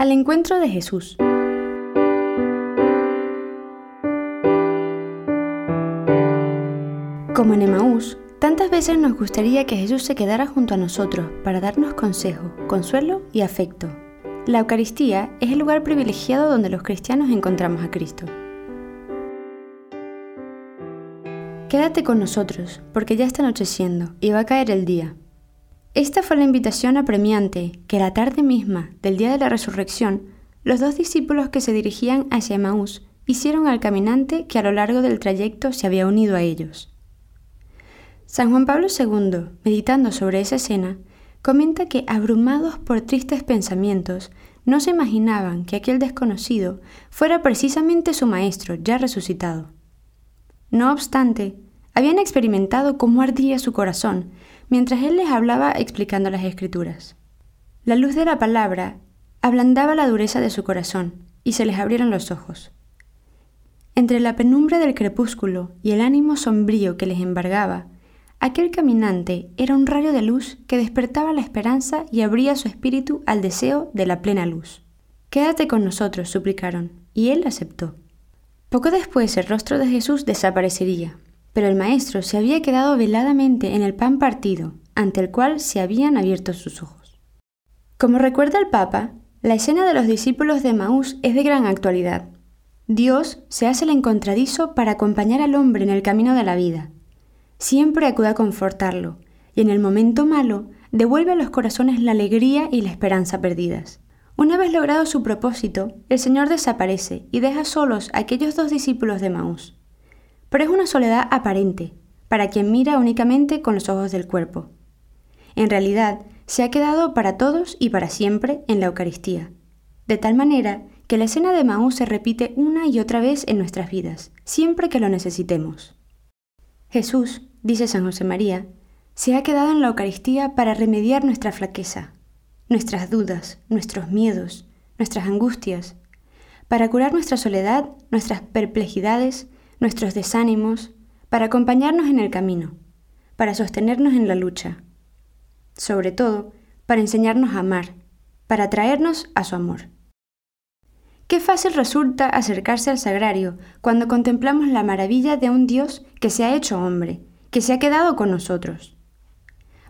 Al encuentro de Jesús. Como en Emaús, tantas veces nos gustaría que Jesús se quedara junto a nosotros para darnos consejo, consuelo y afecto. La Eucaristía es el lugar privilegiado donde los cristianos encontramos a Cristo. Quédate con nosotros, porque ya está anocheciendo y va a caer el día. Esta fue la invitación apremiante que la tarde misma del día de la resurrección, los dos discípulos que se dirigían hacia Emaús hicieron al caminante que a lo largo del trayecto se había unido a ellos. San Juan Pablo II, meditando sobre esa escena, comenta que, abrumados por tristes pensamientos, no se imaginaban que aquel desconocido fuera precisamente su maestro ya resucitado. No obstante, habían experimentado cómo ardía su corazón mientras él les hablaba explicando las escrituras. La luz de la palabra ablandaba la dureza de su corazón y se les abrieron los ojos. Entre la penumbra del crepúsculo y el ánimo sombrío que les embargaba, Aquel caminante era un rayo de luz que despertaba la esperanza y abría su espíritu al deseo de la plena luz. Quédate con nosotros, suplicaron, y él aceptó. Poco después el rostro de Jesús desaparecería, pero el Maestro se había quedado veladamente en el pan partido, ante el cual se habían abierto sus ojos. Como recuerda el Papa, la escena de los discípulos de Maús es de gran actualidad. Dios se hace el encontradizo para acompañar al hombre en el camino de la vida, siempre acude a confortarlo, y en el momento malo devuelve a los corazones la alegría y la esperanza perdidas. Una vez logrado su propósito, el Señor desaparece y deja solos a aquellos dos discípulos de Maús. Pero es una soledad aparente, para quien mira únicamente con los ojos del cuerpo. En realidad, se ha quedado para todos y para siempre en la Eucaristía, de tal manera que la escena de Maús se repite una y otra vez en nuestras vidas, siempre que lo necesitemos. Jesús, dice San José María, se ha quedado en la Eucaristía para remediar nuestra flaqueza, nuestras dudas, nuestros miedos, nuestras angustias, para curar nuestra soledad, nuestras perplejidades, nuestros desánimos, para acompañarnos en el camino, para sostenernos en la lucha, sobre todo para enseñarnos a amar, para traernos a su amor. Qué fácil resulta acercarse al sagrario cuando contemplamos la maravilla de un Dios que se ha hecho hombre, que se ha quedado con nosotros.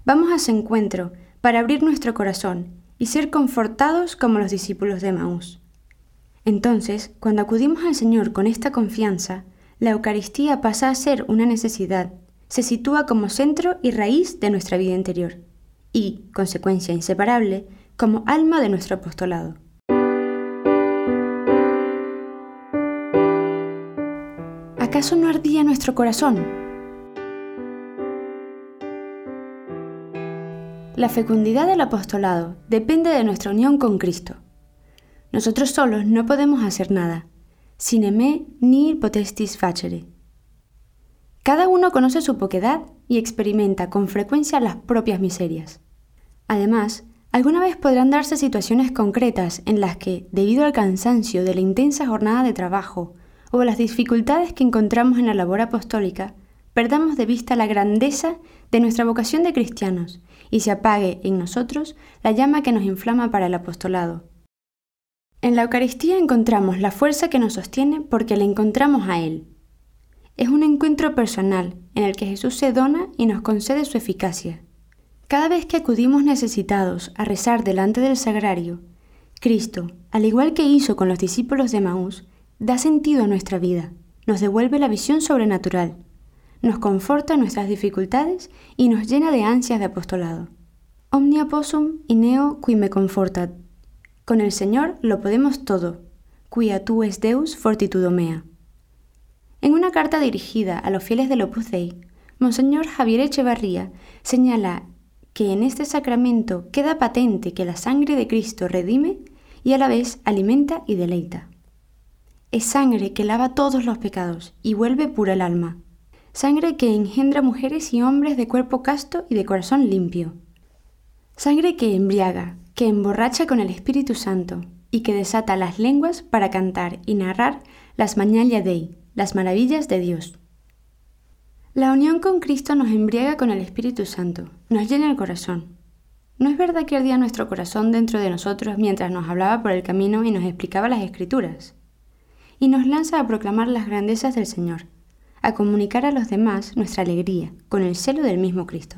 Vamos a su encuentro para abrir nuestro corazón y ser confortados como los discípulos de Maús. Entonces, cuando acudimos al Señor con esta confianza, la Eucaristía pasa a ser una necesidad, se sitúa como centro y raíz de nuestra vida interior y, consecuencia inseparable, como alma de nuestro apostolado. ¿Acaso no ardía nuestro corazón La fecundidad del apostolado depende de nuestra unión con Cristo. Nosotros solos no podemos hacer nada. Sine me ni potestis facere. Cada uno conoce su poquedad y experimenta con frecuencia las propias miserias. Además, alguna vez podrán darse situaciones concretas en las que, debido al cansancio de la intensa jornada de trabajo o a las dificultades que encontramos en la labor apostólica, perdamos de vista la grandeza de nuestra vocación de cristianos y se apague en nosotros la llama que nos inflama para el apostolado. En la Eucaristía encontramos la fuerza que nos sostiene porque le encontramos a Él. Es un encuentro personal en el que Jesús se dona y nos concede su eficacia. Cada vez que acudimos necesitados a rezar delante del sagrario, Cristo, al igual que hizo con los discípulos de Maús, da sentido a nuestra vida, nos devuelve la visión sobrenatural nos conforta nuestras dificultades y nos llena de ansias de apostolado. Omnia possum ineo qui me confortat. Con el Señor lo podemos todo, quia tu es Deus fortitudo mea. En una carta dirigida a los fieles del Opus Dei, Monseñor Javier Echevarría señala que en este sacramento queda patente que la sangre de Cristo redime y a la vez alimenta y deleita. Es sangre que lava todos los pecados y vuelve pura el alma sangre que engendra mujeres y hombres de cuerpo casto y de corazón limpio. Sangre que embriaga, que emborracha con el Espíritu Santo y que desata las lenguas para cantar y narrar las Magnalia Dei, las maravillas de Dios. La unión con Cristo nos embriaga con el Espíritu Santo, nos llena el corazón. ¿No es verdad que ardía nuestro corazón dentro de nosotros mientras nos hablaba por el camino y nos explicaba las escrituras? Y nos lanza a proclamar las grandezas del Señor, a comunicar a los demás nuestra alegría, con el celo del mismo Cristo.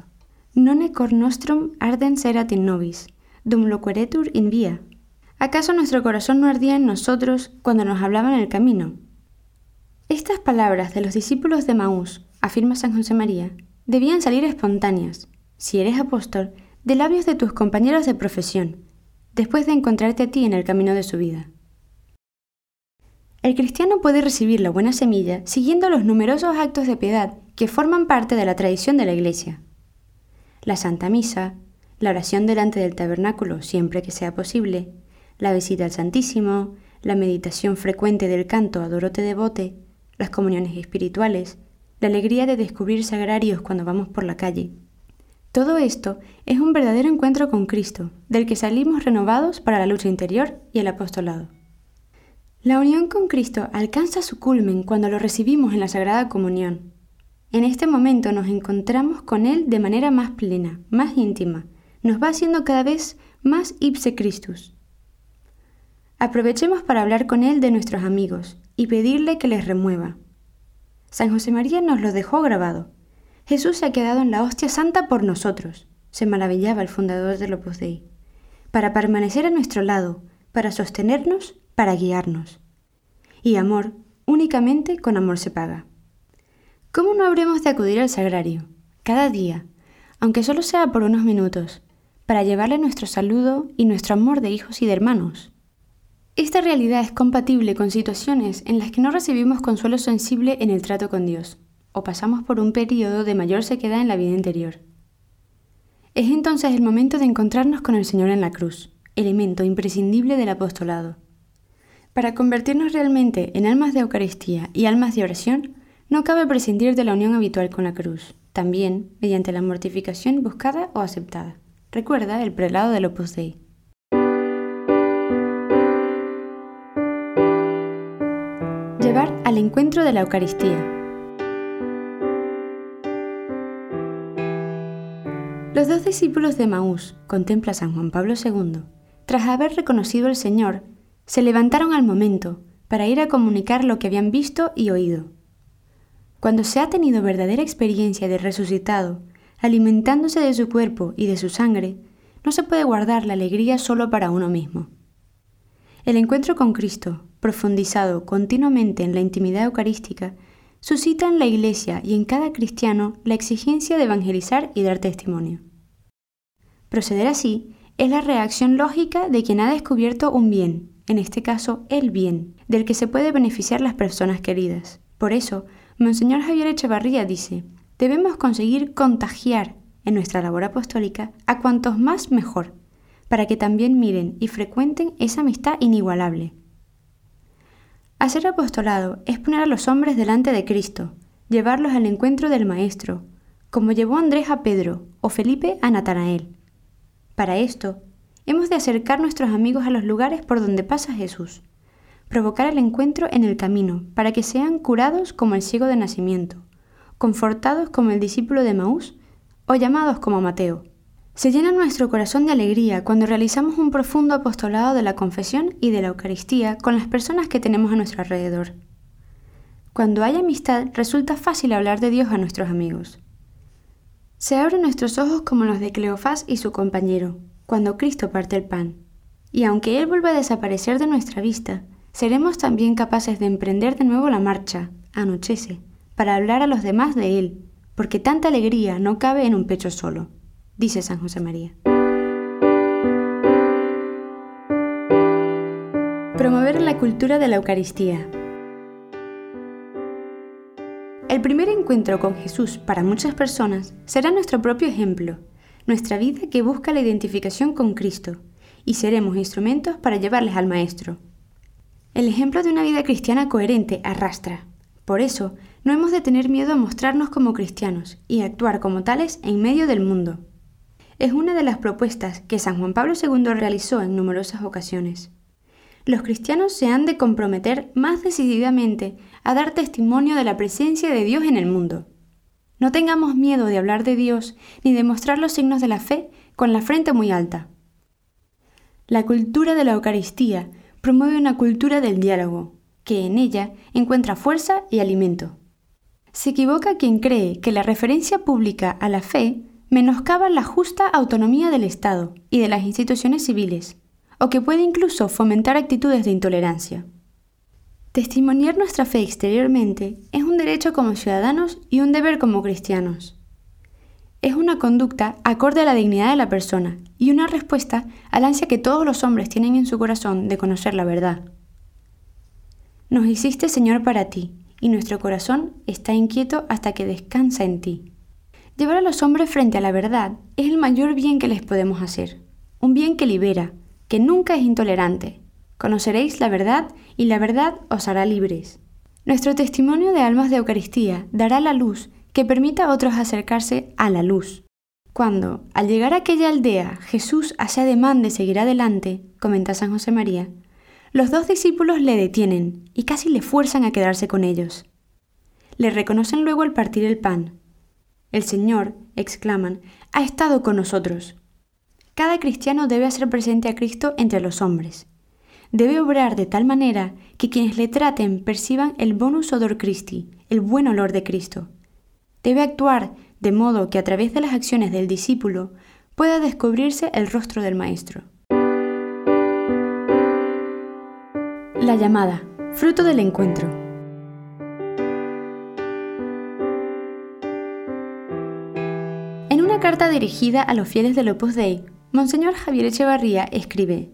None cor nostrum ardens erat in nobis, dum loqueretur in via. ¿Acaso nuestro corazón no ardía en nosotros cuando nos hablaba en el camino? Estas palabras de los discípulos de Maús, afirma San José María, debían salir espontáneas, si eres apóstol, de labios de tus compañeros de profesión, después de encontrarte a ti en el camino de su vida. El cristiano puede recibir la buena semilla siguiendo los numerosos actos de piedad que forman parte de la tradición de la Iglesia. La Santa Misa, la oración delante del tabernáculo siempre que sea posible, la visita al Santísimo, la meditación frecuente del canto a Dorote de Bote, las comuniones espirituales, la alegría de descubrir sagrarios cuando vamos por la calle, todo esto es un verdadero encuentro con Cristo, del que salimos renovados para la lucha interior y el apostolado. La unión con Cristo alcanza su culmen cuando lo recibimos en la Sagrada Comunión. En este momento nos encontramos con Él de manera más plena, más íntima, nos va haciendo cada vez más ipse Christus. Aprovechemos para hablar con Él de nuestros amigos y pedirle que les remueva. San José María nos lo dejó grabado. Jesús se ha quedado en la hostia santa por nosotros, se maravillaba el fundador del Opus Dei, para permanecer a nuestro lado, para sostenernos, para guiarnos. Y amor, únicamente con amor se paga. ¿Cómo no habremos de acudir al sagrario, cada día, aunque solo sea por unos minutos, para llevarle nuestro saludo y nuestro amor de hijos y de hermanos? Esta realidad es compatible con situaciones en las que no recibimos consuelo sensible en el trato con Dios o pasamos por un periodo de mayor sequedad en la vida interior. Es entonces el momento de encontrarnos con el Señor en la cruz, elemento imprescindible del apostolado. Para convertirnos realmente en almas de Eucaristía y almas de oración, no cabe prescindir de la unión habitual con la cruz, también mediante la mortificación buscada o aceptada. Recuerda el prelado del Opus Dei. Llevar al encuentro de la Eucaristía, Los dos discípulos de Maús, contempla San Juan Pablo II, tras haber reconocido al Señor, se levantaron al momento para ir a comunicar lo que habían visto y oído. Cuando se ha tenido verdadera experiencia de resucitado, alimentándose de su cuerpo y de su sangre, no se puede guardar la alegría solo para uno mismo. El encuentro con Cristo, profundizado continuamente en la intimidad eucarística, suscita en la Iglesia y en cada cristiano la exigencia de evangelizar y dar testimonio. Proceder así es la reacción lógica de quien ha descubierto un bien, en este caso el bien, del que se puede beneficiar las personas queridas. Por eso, Monseñor Javier Echevarría dice, debemos conseguir contagiar en nuestra labor apostólica a cuantos más mejor, para que también miren y frecuenten esa amistad inigualable Hacer apostolado es poner a los hombres delante de Cristo, llevarlos al encuentro del Maestro, como llevó Andrés a Pedro o Felipe a Natanael. Para esto, hemos de acercar nuestros amigos a los lugares por donde pasa Jesús, provocar el encuentro en el camino para que sean curados como el ciego de nacimiento, confortados como el discípulo de Maús o llamados como Mateo. Se llena nuestro corazón de alegría cuando realizamos un profundo apostolado de la confesión y de la Eucaristía con las personas que tenemos a nuestro alrededor. Cuando hay amistad, resulta fácil hablar de Dios a nuestros amigos. Se abren nuestros ojos como los de Cleofás y su compañero, cuando Cristo parte el pan. Y aunque Él vuelva a desaparecer de nuestra vista, seremos también capaces de emprender de nuevo la marcha, anochece, para hablar a los demás de Él, porque tanta alegría no cabe en un pecho solo dice San José María. Promover la cultura de la Eucaristía. El primer encuentro con Jesús para muchas personas será nuestro propio ejemplo, nuestra vida que busca la identificación con Cristo, y seremos instrumentos para llevarles al Maestro. El ejemplo de una vida cristiana coherente arrastra. Por eso, no hemos de tener miedo a mostrarnos como cristianos y actuar como tales en medio del mundo es una de las propuestas que San Juan Pablo II realizó en numerosas ocasiones. Los cristianos se han de comprometer más decididamente a dar testimonio de la presencia de Dios en el mundo. No tengamos miedo de hablar de Dios ni de mostrar los signos de la fe con la frente muy alta. La cultura de la Eucaristía promueve una cultura del diálogo, que en ella encuentra fuerza y alimento. Se equivoca quien cree que la referencia pública a la fe menoscaba la justa autonomía del Estado y de las instituciones civiles, o que puede incluso fomentar actitudes de intolerancia. Testimoniar nuestra fe exteriormente es un derecho como ciudadanos y un deber como cristianos. Es una conducta acorde a la dignidad de la persona y una respuesta al ansia que todos los hombres tienen en su corazón de conocer la verdad. Nos hiciste Señor para ti, y nuestro corazón está inquieto hasta que descansa en ti. Llevar a los hombres frente a la verdad es el mayor bien que les podemos hacer, un bien que libera, que nunca es intolerante. Conoceréis la verdad y la verdad os hará libres. Nuestro testimonio de almas de Eucaristía dará la luz que permita a otros acercarse a la luz. Cuando, al llegar a aquella aldea, Jesús hace ademán de seguir adelante, comenta San José María, los dos discípulos le detienen y casi le fuerzan a quedarse con ellos. Le reconocen luego al partir el pan. El Señor, exclaman, ha estado con nosotros. Cada cristiano debe hacer presente a Cristo entre los hombres. Debe obrar de tal manera que quienes le traten perciban el bonus odor Christi, el buen olor de Cristo. Debe actuar de modo que a través de las acciones del discípulo pueda descubrirse el rostro del Maestro. La llamada, fruto del encuentro. En una carta dirigida a los fieles del Opus Dei, Monseñor Javier Echevarría escribe: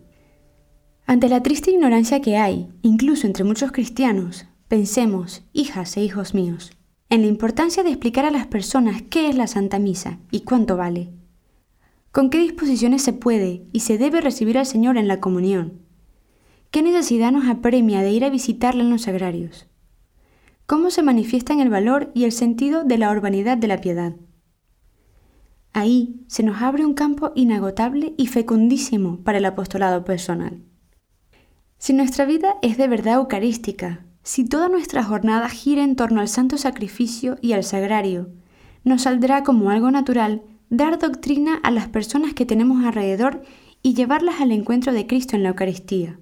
Ante la triste ignorancia que hay, incluso entre muchos cristianos, pensemos, hijas e hijos míos, en la importancia de explicar a las personas qué es la Santa Misa y cuánto vale. Con qué disposiciones se puede y se debe recibir al Señor en la comunión ¿Qué necesidad nos apremia de ir a visitarle en los sagrarios? ¿Cómo se manifiestan el valor y el sentido de la urbanidad de la piedad? Ahí se nos abre un campo inagotable y fecundísimo para el apostolado personal. Si nuestra vida es de verdad eucarística, si toda nuestra jornada gira en torno al santo sacrificio y al sagrario, nos saldrá como algo natural dar doctrina a las personas que tenemos alrededor y llevarlas al encuentro de Cristo en la Eucaristía.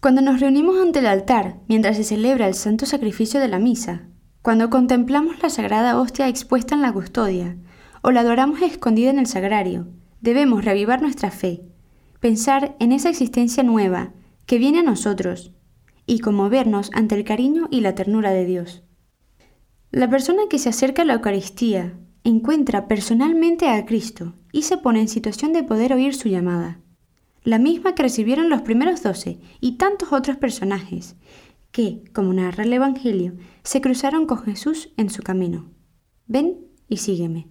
Cuando nos reunimos ante el altar mientras se celebra el santo sacrificio de la misa, cuando contemplamos la sagrada hostia expuesta en la custodia o la adoramos escondida en el sagrario, debemos reavivar nuestra fe, pensar en esa existencia nueva que viene a nosotros y conmovernos ante el cariño y la ternura de Dios. La persona que se acerca a la Eucaristía encuentra personalmente a Cristo y se pone en situación de poder oír su llamada la misma que recibieron los primeros doce y tantos otros personajes, que, como narra el Evangelio, se cruzaron con Jesús en su camino. Ven y sígueme.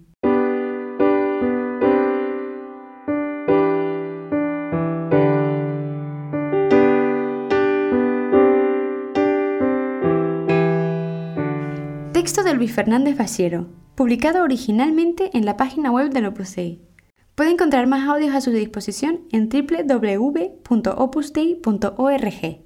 Texto de Luis Fernández Basiero, publicado originalmente en la página web del Opus Dei. Puede encontrar más audios a su disposición en www.opusdei.org.